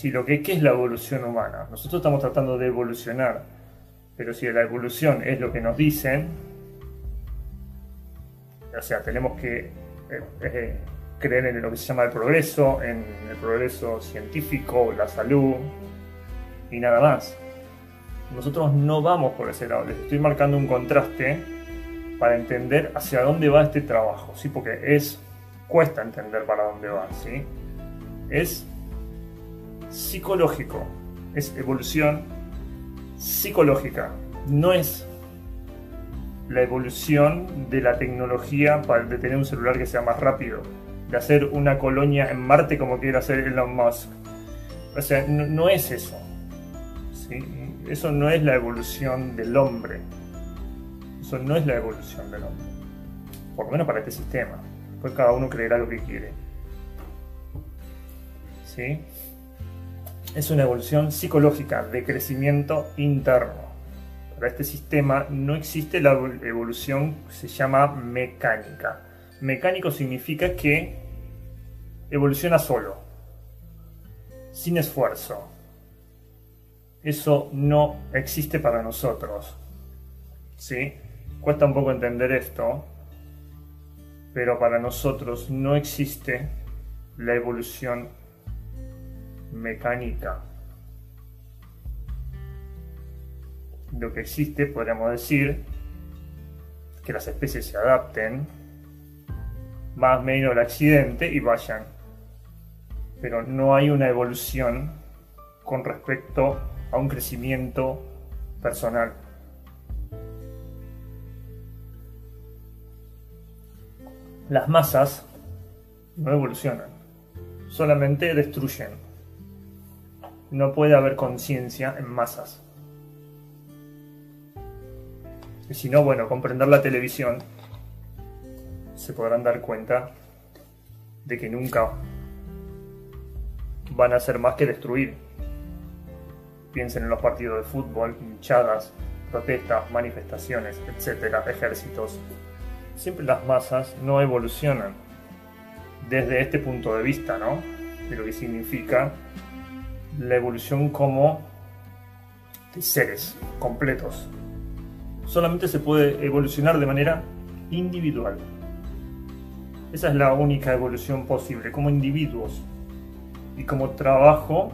si lo que ¿qué es la evolución humana? Nosotros estamos tratando de evolucionar, pero si la evolución es lo que nos dicen, o sea, tenemos que eh, eh, creer en lo que se llama el progreso, en el progreso científico, la salud y nada más. Nosotros no vamos por ese lado, les estoy marcando un contraste para entender hacia dónde va este trabajo, ¿sí? porque es cuesta entender para dónde va, ¿sí? es psicológico, es evolución psicológica, no es la evolución de la tecnología para tener un celular que sea más rápido, de hacer una colonia en Marte como quiere hacer Elon Musk. O sea, no, es eso. Eso no es la evolución del hombre. Eso no es la evolución del hombre. Por lo menos para este sistema. Pues cada uno creerá lo que quiere. ¿Sí? Es una evolución psicológica de crecimiento interno. Para este sistema no existe la evolución que se llama mecánica. Mecánico significa que evoluciona solo, sin esfuerzo. Eso no existe para nosotros. ¿Sí? Cuesta un poco entender esto, pero para nosotros no existe la evolución mecánica. Lo que existe, podríamos decir, que las especies se adapten más o menos al accidente y vayan. Pero no hay una evolución con respecto a un crecimiento personal. Las masas no evolucionan, solamente destruyen no puede haber conciencia en masas. Y si no, bueno, comprender la televisión, se podrán dar cuenta de que nunca van a hacer más que destruir. Piensen en los partidos de fútbol, hinchadas, protestas, manifestaciones, etcétera, ejércitos. Siempre las masas no evolucionan desde este punto de vista, ¿no? De lo que significa la evolución como seres completos. Solamente se puede evolucionar de manera individual. Esa es la única evolución posible, como individuos y como trabajo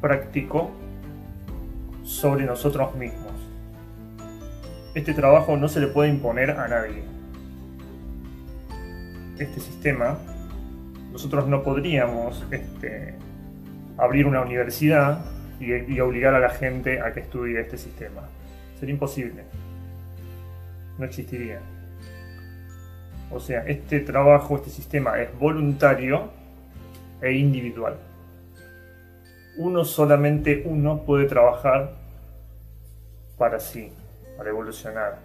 práctico sobre nosotros mismos. Este trabajo no se le puede imponer a nadie. Este sistema, nosotros no podríamos este, abrir una universidad y, obligar a la gente a que estudie este sistema. Sería imposible. No existiría. O sea, este trabajo, este sistema es voluntario e individual. Uno solamente uno puede trabajar para sí, para evolucionar.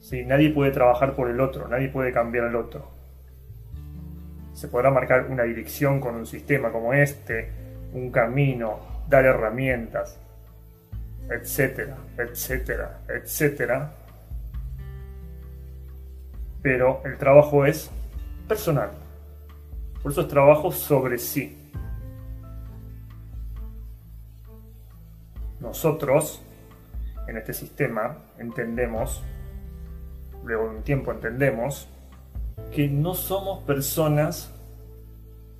Sí, nadie puede trabajar por el otro, nadie puede cambiar al otro se podrá marcar una dirección con un sistema como este, un camino, dar herramientas, etcétera, etcétera, etcétera. Pero el trabajo es personal. Por eso es trabajo sobre sí. Nosotros, en este sistema, entendemos, luego de un tiempo entendemos, que no somos personas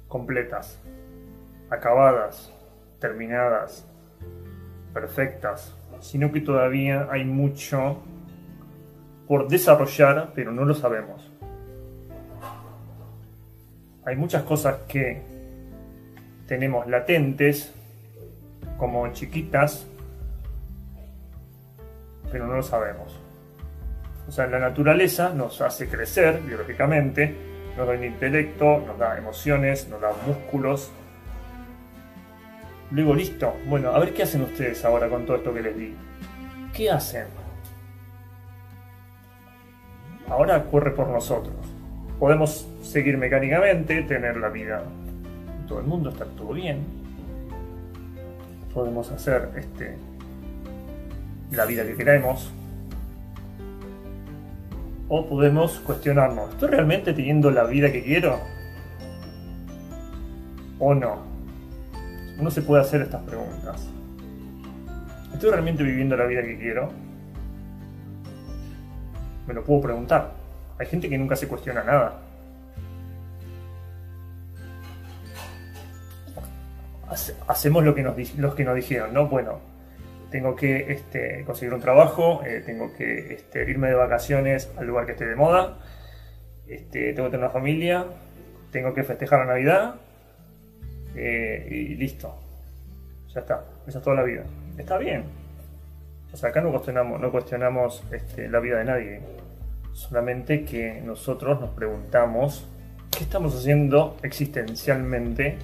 completas, acabadas, terminadas, perfectas, sino que todavía hay mucho por desarrollar, pero no lo sabemos. Hay muchas cosas que tenemos latentes, como chiquitas, pero no lo sabemos. O sea, la naturaleza nos hace crecer biológicamente, nos da un intelecto, nos da emociones, nos da músculos. Luego, listo. Bueno, a ver qué hacen ustedes ahora con todo esto que les di. ¿Qué hacen? Ahora corre por nosotros. Podemos seguir mecánicamente, tener la vida todo el mundo, estar todo bien. Podemos hacer este, la vida que queremos, o podemos cuestionarnos, ¿estoy realmente teniendo la vida que quiero? o no? Uno se puede hacer estas preguntas. ¿Estoy realmente viviendo la vida que quiero? Me lo puedo preguntar. Hay gente que nunca se cuestiona nada. Hacemos lo los que nos dijeron, ¿no? Bueno, tengo que este, conseguir un trabajo, eh, tengo que este, irme de vacaciones al lugar que esté de moda, este, tengo que tener una familia, tengo que festejar la Navidad eh, y listo. Ya está, esa es toda la vida. Está bien. O sea, acá no cuestionamos, no cuestionamos este, la vida de nadie. Solamente que nosotros nos preguntamos qué estamos haciendo existencialmente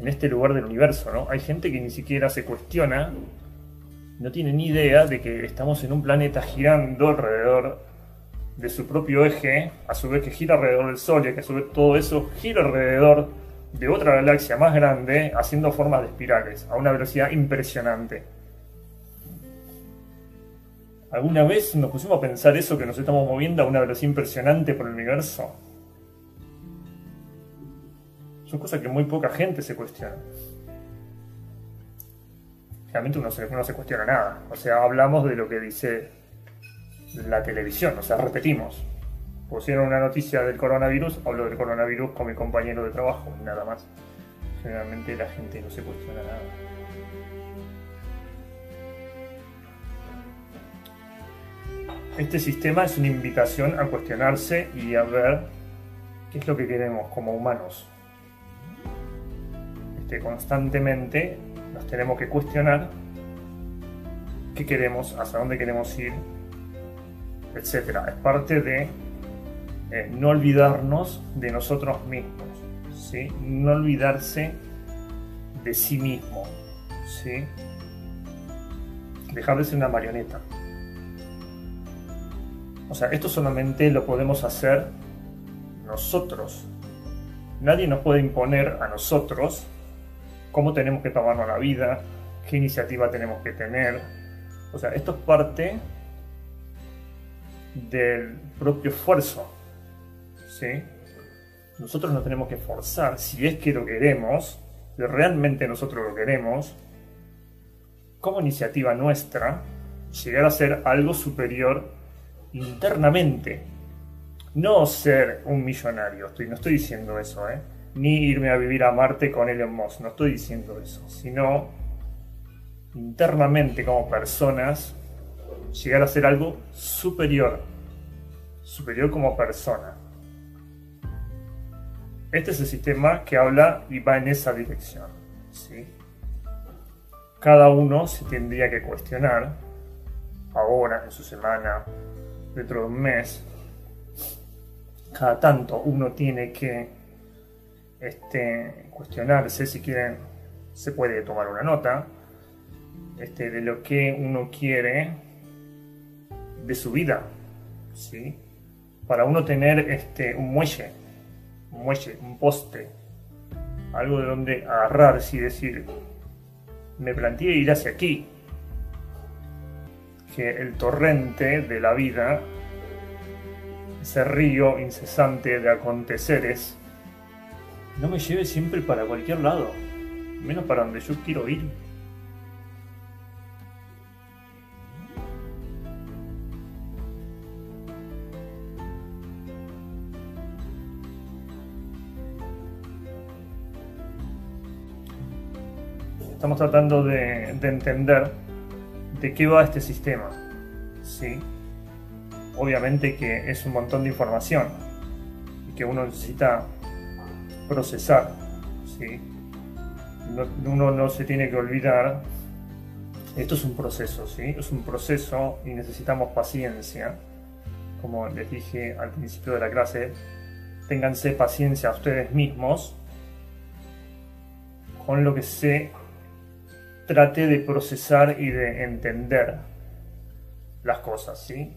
en este lugar del universo, ¿no? Hay gente que ni siquiera se cuestiona, no tiene ni idea de que estamos en un planeta girando alrededor de su propio eje, a su vez que gira alrededor del Sol y que a su vez todo eso gira alrededor de otra galaxia más grande, haciendo formas de espirales, a una velocidad impresionante. ¿Alguna vez nos pusimos a pensar eso que nos estamos moviendo a una velocidad impresionante por el universo? Son cosas que muy poca gente se cuestiona. Realmente uno no se cuestiona nada. O sea, hablamos de lo que dice la televisión, o sea, repetimos. Pusieron una noticia del coronavirus, hablo del coronavirus con mi compañero de trabajo, nada más. Generalmente la gente no se cuestiona nada. Este sistema es una invitación a cuestionarse y a ver qué es lo que queremos como humanos. Constantemente nos tenemos que cuestionar qué queremos, hacia dónde queremos ir, etcétera. Es parte de eh, no olvidarnos de nosotros mismos, ¿sí? no olvidarse de sí mismo, ¿sí? dejar una marioneta. O sea, esto solamente lo podemos hacer nosotros. Nadie nos puede imponer a nosotros cómo tenemos que tomarnos la vida, qué iniciativa tenemos que tener. O sea, esto es parte del propio esfuerzo. ¿sí? Nosotros nos tenemos que forzar, si es que lo queremos, si realmente nosotros lo queremos, como iniciativa nuestra, llegar a ser algo superior internamente. No ser un millonario, estoy, no estoy diciendo eso, ¿eh? Ni irme a vivir a Marte con Elon Musk, no estoy diciendo eso, sino internamente como personas llegar a ser algo superior, superior como persona. Este es el sistema que habla y va en esa dirección. Cada uno se tendría que cuestionar, ahora, en su semana, dentro de un mes, cada tanto uno tiene que este, cuestionarse si quieren, se puede tomar una nota este, de lo que uno quiere de su vida, ¿sí? Para uno tener este, un muelle, un muelle, un poste, algo de donde agarrarse y decir, me planteé ir hacia aquí, que el torrente de la vida, ese río incesante de aconteceres, no me lleve siempre para cualquier lado, menos para donde yo quiero ir. Estamos tratando de, entender de qué va este sistema. ¿sí? Obviamente que es un montón de información y que uno necesita procesar. ¿sí? uno no se tiene que olvidar, esto es un proceso, ¿sí? es un proceso y necesitamos paciencia. Como les dije al principio de la clase, ténganse paciencia a ustedes mismos con lo que se trate de procesar y de entender las cosas, ¿sí?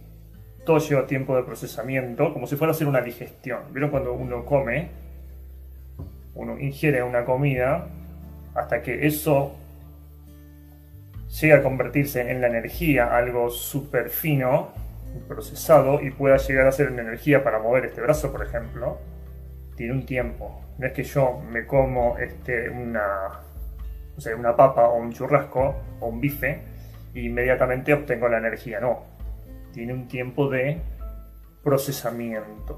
Todo lleva tiempo de procesamiento, como si fuera a hacer una digestión. ¿Vieron cuando uno come? Uno ingiere una comida hasta que eso llegue a convertirse en la energía, algo súper fino, procesado, y pueda llegar a ser una energía para mover este brazo, por ejemplo. tiene un tiempo. No es que yo me como este, una, o sea, una papa o un churrasco o un bife e inmediatamente obtengo la energía. No, tiene un tiempo de procesamiento.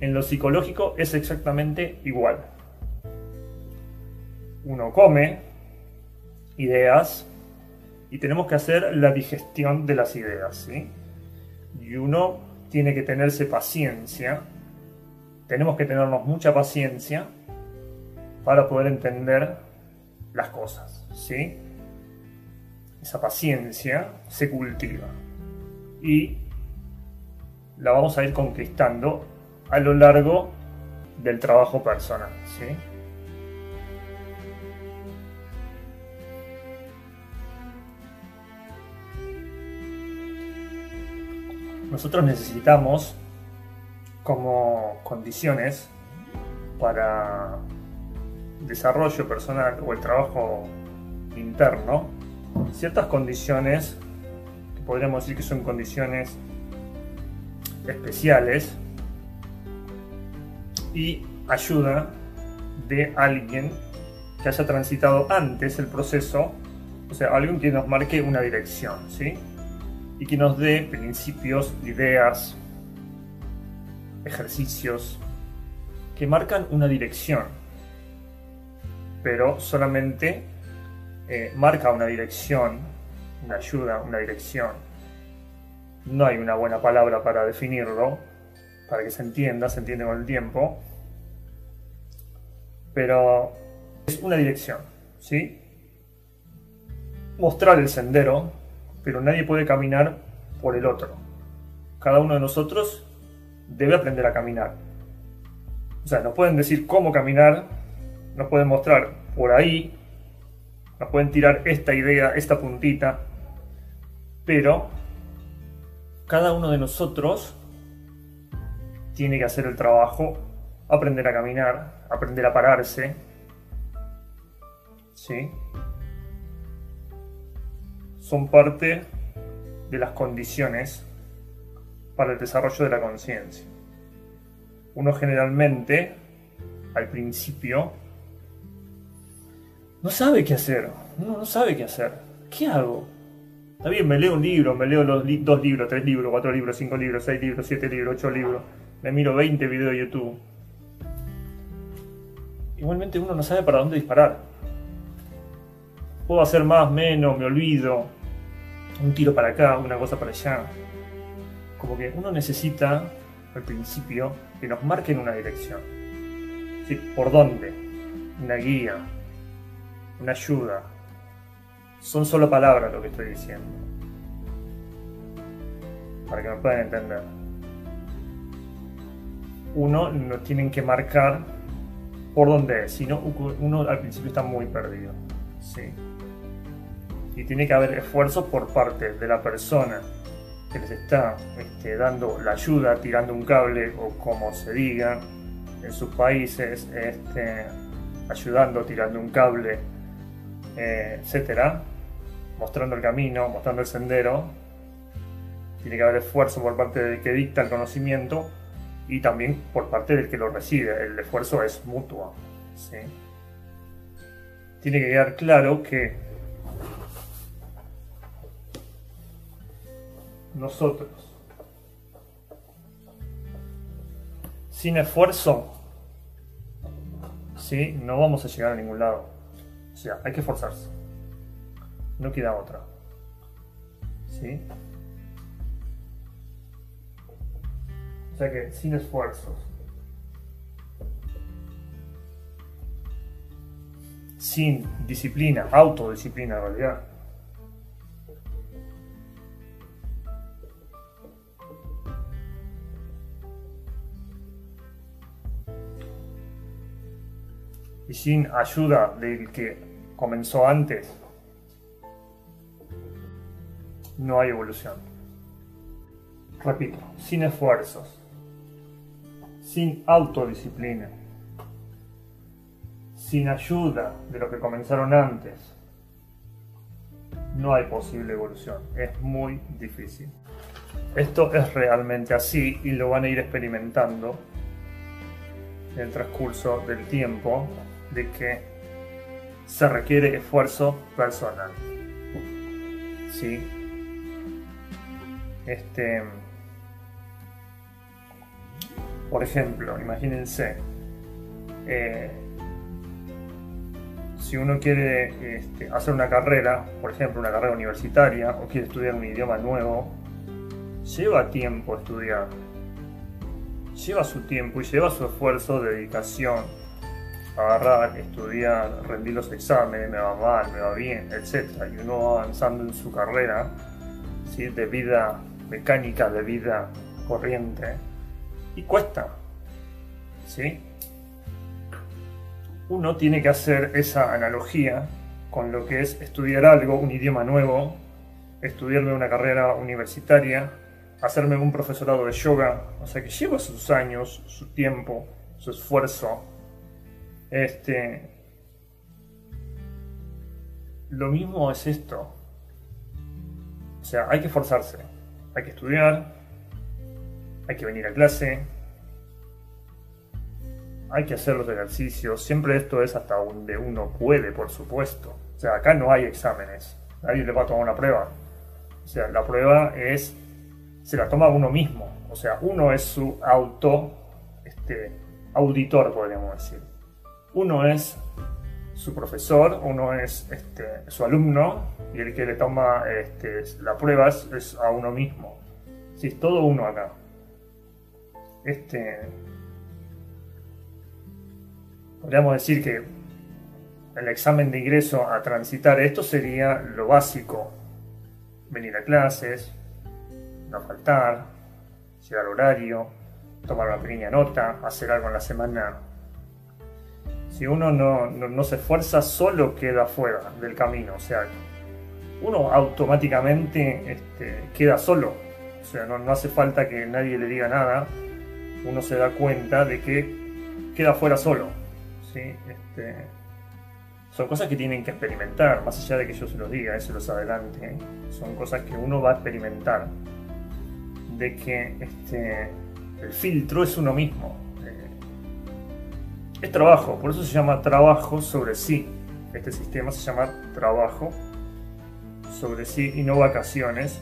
En lo psicológico es exactamente igual. Uno come ideas y tenemos que hacer la digestión de las ideas. Y uno tiene que tenerse paciencia, tenemos que tenernos mucha paciencia para poder entender las cosas, ¿sí? Esa paciencia se cultiva y la vamos a ir conquistando a lo largo del trabajo personal. Nosotros necesitamos como condiciones para desarrollo personal o el trabajo interno ciertas condiciones que podríamos decir que son condiciones especiales y ayuda de alguien que haya transitado antes el proceso, o sea, alguien que nos marque una dirección, ¿sí? Y que nos dé principios, ideas, ejercicios que marcan una dirección, pero solamente eh, marca una dirección, una ayuda, una dirección. No hay una buena palabra para definirlo, para que se entienda, se entiende con el tiempo, pero es una dirección, ¿sí? Mostrar el sendero pero nadie puede caminar por el otro. Cada uno de nosotros debe aprender a caminar. O sea, nos pueden decir cómo caminar, nos pueden mostrar por ahí, nos pueden tirar esta idea, esta puntita, pero cada uno de nosotros tiene que hacer el trabajo, aprender a caminar, aprender a pararse, ¿sí? Son parte de las condiciones para el desarrollo de la conciencia. Uno generalmente, al principio, no sabe qué hacer. Uno no sabe qué hacer. ¿Qué hago? Está bien, me leo un libro, me leo dos libros, tres libros, cuatro libros, cinco libros, seis libros, siete libros, ocho libros. Me miro 20 videos de YouTube. Igualmente uno no sabe para dónde disparar. Puedo hacer más, menos, me olvido un tiro para acá, una cosa para allá. Como que uno necesita, al principio, que nos marquen una dirección. ¿Sí? ¿Por dónde? Una guía, una ayuda. Son solo palabras lo que estoy diciendo. Para que me puedan entender. Uno nos tienen que marcar por dónde es, si no, uno al principio está muy perdido. ¿sí? Y tiene que haber esfuerzo por parte de la persona que les está este, dando la ayuda, tirando un cable o como se diga en sus países, este, ayudando, tirando un cable, eh, etcétera, mostrando el camino, mostrando el sendero. Tiene que haber esfuerzo por parte del que dicta el conocimiento y también por parte del que lo recibe. El esfuerzo es mutuo. Tiene que quedar claro que nosotros. Sin esfuerzo, ¿sí? no vamos a llegar a ningún lado. O sea, hay que esforzarse. No queda otra. ¿Sí? O sea que sin esfuerzos. Sin disciplina, autodisciplina en realidad y sin ayuda del que comenzó antes, no hay evolución. Repito, sin esfuerzos, sin autodisciplina, sin ayuda de lo que comenzaron antes, no hay posible evolución. Es muy difícil. Esto es realmente así y lo van a ir experimentando en el transcurso del tiempo de que se requiere esfuerzo personal. ¿Sí? Este, por ejemplo, imagínense, eh, si uno quiere este, hacer una carrera, por ejemplo, una carrera universitaria, o quiere estudiar un idioma nuevo, lleva tiempo estudiar. Lleva su tiempo y lleva su esfuerzo, dedicación, agarrar, estudiar, rendir los exámenes, me va mal, me va bien, etc. Y uno va avanzando en su carrera ¿sí? de vida mecánica, de vida corriente, y cuesta. ¿sí? uno tiene que hacer esa analogía con lo que es estudiar algo, un idioma nuevo, estudiarme una carrera universitaria, hacerme un profesorado de yoga, o sea que lleva sus años, su tiempo, su esfuerzo. Este, lo mismo es esto. O sea, hay que esforzarse, hay que estudiar, hay que venir a clase, hay que hacer los ejercicios, siempre esto es hasta donde uno puede, por supuesto. O sea, acá no hay exámenes, nadie le va a tomar una prueba. O sea, la prueba es, se la toma uno mismo. O sea, uno es su auto, este, auditor, podríamos decir. Uno es su profesor, uno es este, su alumno y el que le toma este, la prueba es, a uno mismo. Si es todo uno acá. Este, podríamos decir que el examen de ingreso a transitar esto sería lo básico. Venir a clases, no faltar, llegar al horario, tomar una pequeña nota, hacer algo en la semana. Si uno no, se esfuerza, solo queda fuera del camino. O sea, uno automáticamente este, queda solo. O sea, no, no hace falta que nadie le diga nada. Uno se da cuenta de que queda fuera solo. Este, son cosas que tienen que experimentar, más allá de que yo se los diga, se los adelante. Son cosas que uno va a experimentar. De que este, el filtro es uno mismo. Trabajo, por eso se llama trabajo sobre sí. Este sistema se llama trabajo sobre sí y no vacaciones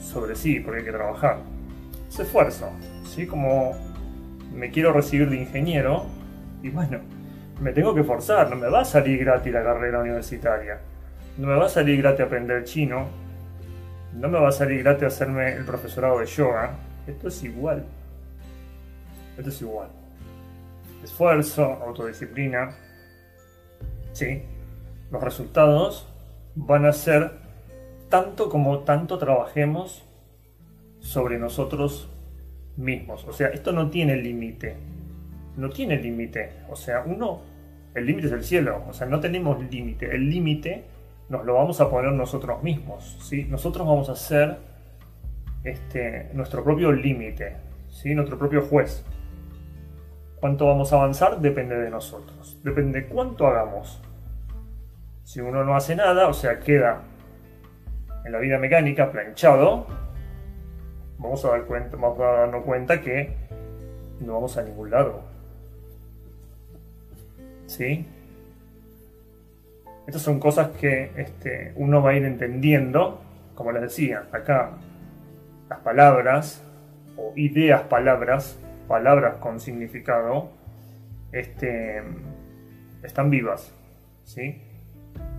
sobre sí, porque hay que trabajar. Es esfuerzo, ¿sí? Como me quiero recibir de ingeniero y bueno, me tengo que forzar, no me va a salir gratis la carrera universitaria, no me va a salir gratis aprender chino, no me va a salir gratis hacerme el profesorado de yoga, esto es igual, esto es igual. Esfuerzo, autodisciplina, sí, los resultados van a ser tanto como tanto trabajemos sobre nosotros mismos. O sea, esto no tiene límite no tiene límite. O sea, uno, el límite es el cielo, o sea, no tenemos límite. El límite nos lo vamos a poner nosotros mismos, ¿sí? Nosotros vamos a ser este, nuestro propio límite, ¿sí? Nuestro propio juez. Cuánto vamos a avanzar depende de nosotros, depende de cuánto hagamos. Si uno no hace nada, o sea, queda en la vida mecánica planchado, vamos a, dar cuenta, vamos a darnos cuenta que no vamos a ningún lado. ¿sí? Estas son cosas que este, uno va a ir entendiendo, como les decía, acá las palabras o ideas palabras, palabras con significado, este, están vivas, ¿sí?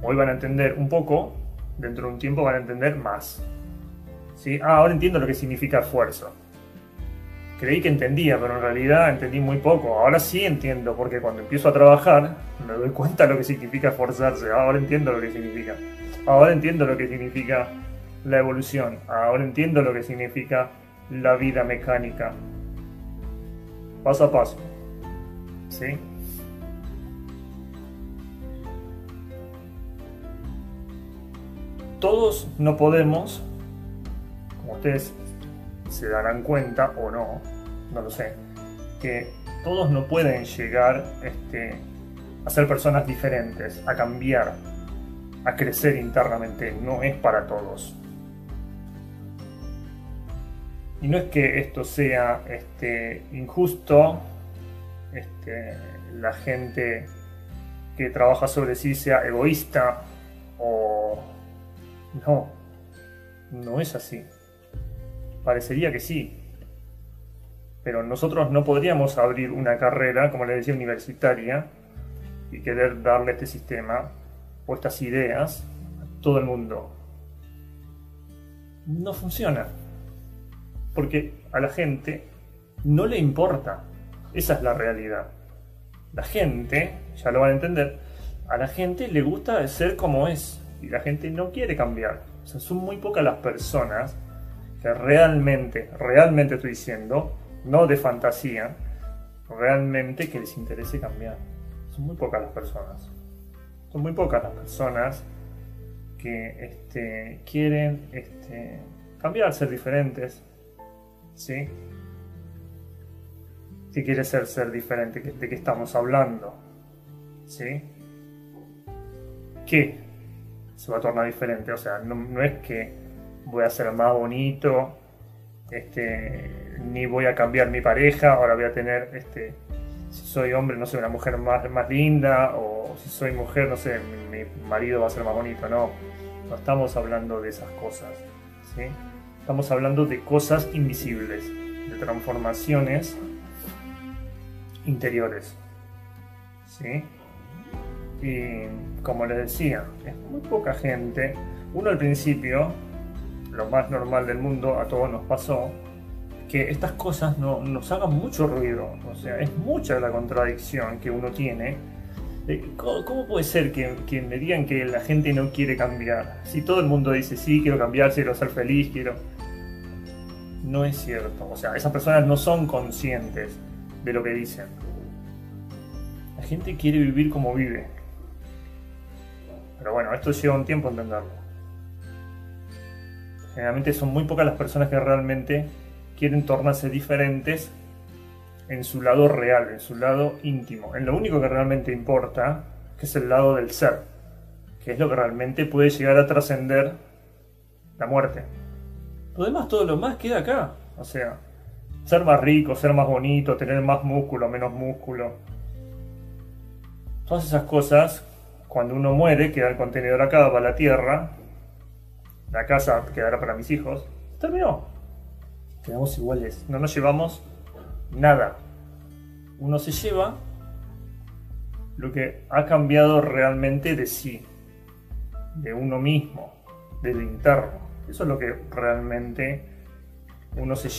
Hoy van a entender un poco, dentro de un tiempo van a entender más. ¿sí? Ah, ahora entiendo lo que significa esfuerzo creí que entendía, pero en realidad entendí muy poco. Ahora sí entiendo, porque cuando empiezo a trabajar me doy cuenta de lo que significa esforzarse. Ahora entiendo lo que significa. Ahora entiendo lo que significa la evolución. Ahora entiendo lo que significa la vida mecánica. Paso a paso. ¿Sí? Todos no podemos, como ustedes se darán cuenta o no, no lo sé, que todos no pueden llegar este, a ser personas diferentes, a cambiar, a crecer internamente, no es para todos. Y no es que esto sea este, injusto este, la gente que trabaja sobre sí sea egoísta o no, no es así. Parecería que sí, pero nosotros no podríamos abrir una carrera, como le decía, universitaria y querer darle este sistema o estas ideas a todo el mundo. No funciona, porque a la gente no le importa. Esa es la realidad. La gente, ya lo van a entender, a la gente le gusta ser como es y la gente no quiere cambiar. O sea, son muy pocas las personas que realmente, realmente estoy diciendo, no de fantasía, realmente que les interese cambiar. Son muy pocas las personas. Son muy pocas las personas que este, quieren este, cambiar, ser diferentes. ¿Sí? ¿Qué quiere ser ser diferente? ¿De qué estamos hablando? ¿Sí? ¿Qué se va a tornar diferente? O sea, no, no es que voy a ser más bonito, este, ni voy a cambiar mi pareja, ahora voy a tener, este, si soy hombre, no sé, una mujer más, más linda, o si soy mujer, no sé, mi, marido va a ser más bonito, no, no estamos hablando de esas cosas, ¿sí? Estamos hablando de cosas invisibles, de transformaciones interiores, ¿sí? Y como les decía, es muy poca gente, uno al principio, lo más normal del mundo, a todos nos pasó, que estas cosas no, nos hagan mucho ruido. O sea, es mucha la contradicción que uno tiene. ¿Cómo, puede ser que, me digan que la gente no quiere cambiar? Si todo el mundo dice, sí, quiero cambiar, quiero ser feliz, quiero... No es cierto. O sea, esas personas no son conscientes de lo que dicen. La gente quiere vivir como vive. Pero bueno, esto lleva un tiempo entenderlo. Generalmente son muy pocas las personas que realmente quieren tornarse diferentes en su lado real, en su lado íntimo, en lo único que realmente importa, que es el lado del ser, que es lo que realmente puede llegar a trascender la muerte. Lo demás, todo lo más queda acá, o sea, ser más rico, ser más bonito, tener más músculo, menos músculo. Todas esas cosas, cuando uno muere, queda el contenedor acá, va a la tierra, la casa quedará para mis hijos, terminó quedamos iguales, no nos llevamos nada. Uno se lleva lo que ha cambiado realmente de sí, de uno mismo, de lo interno. Eso es lo que realmente uno se.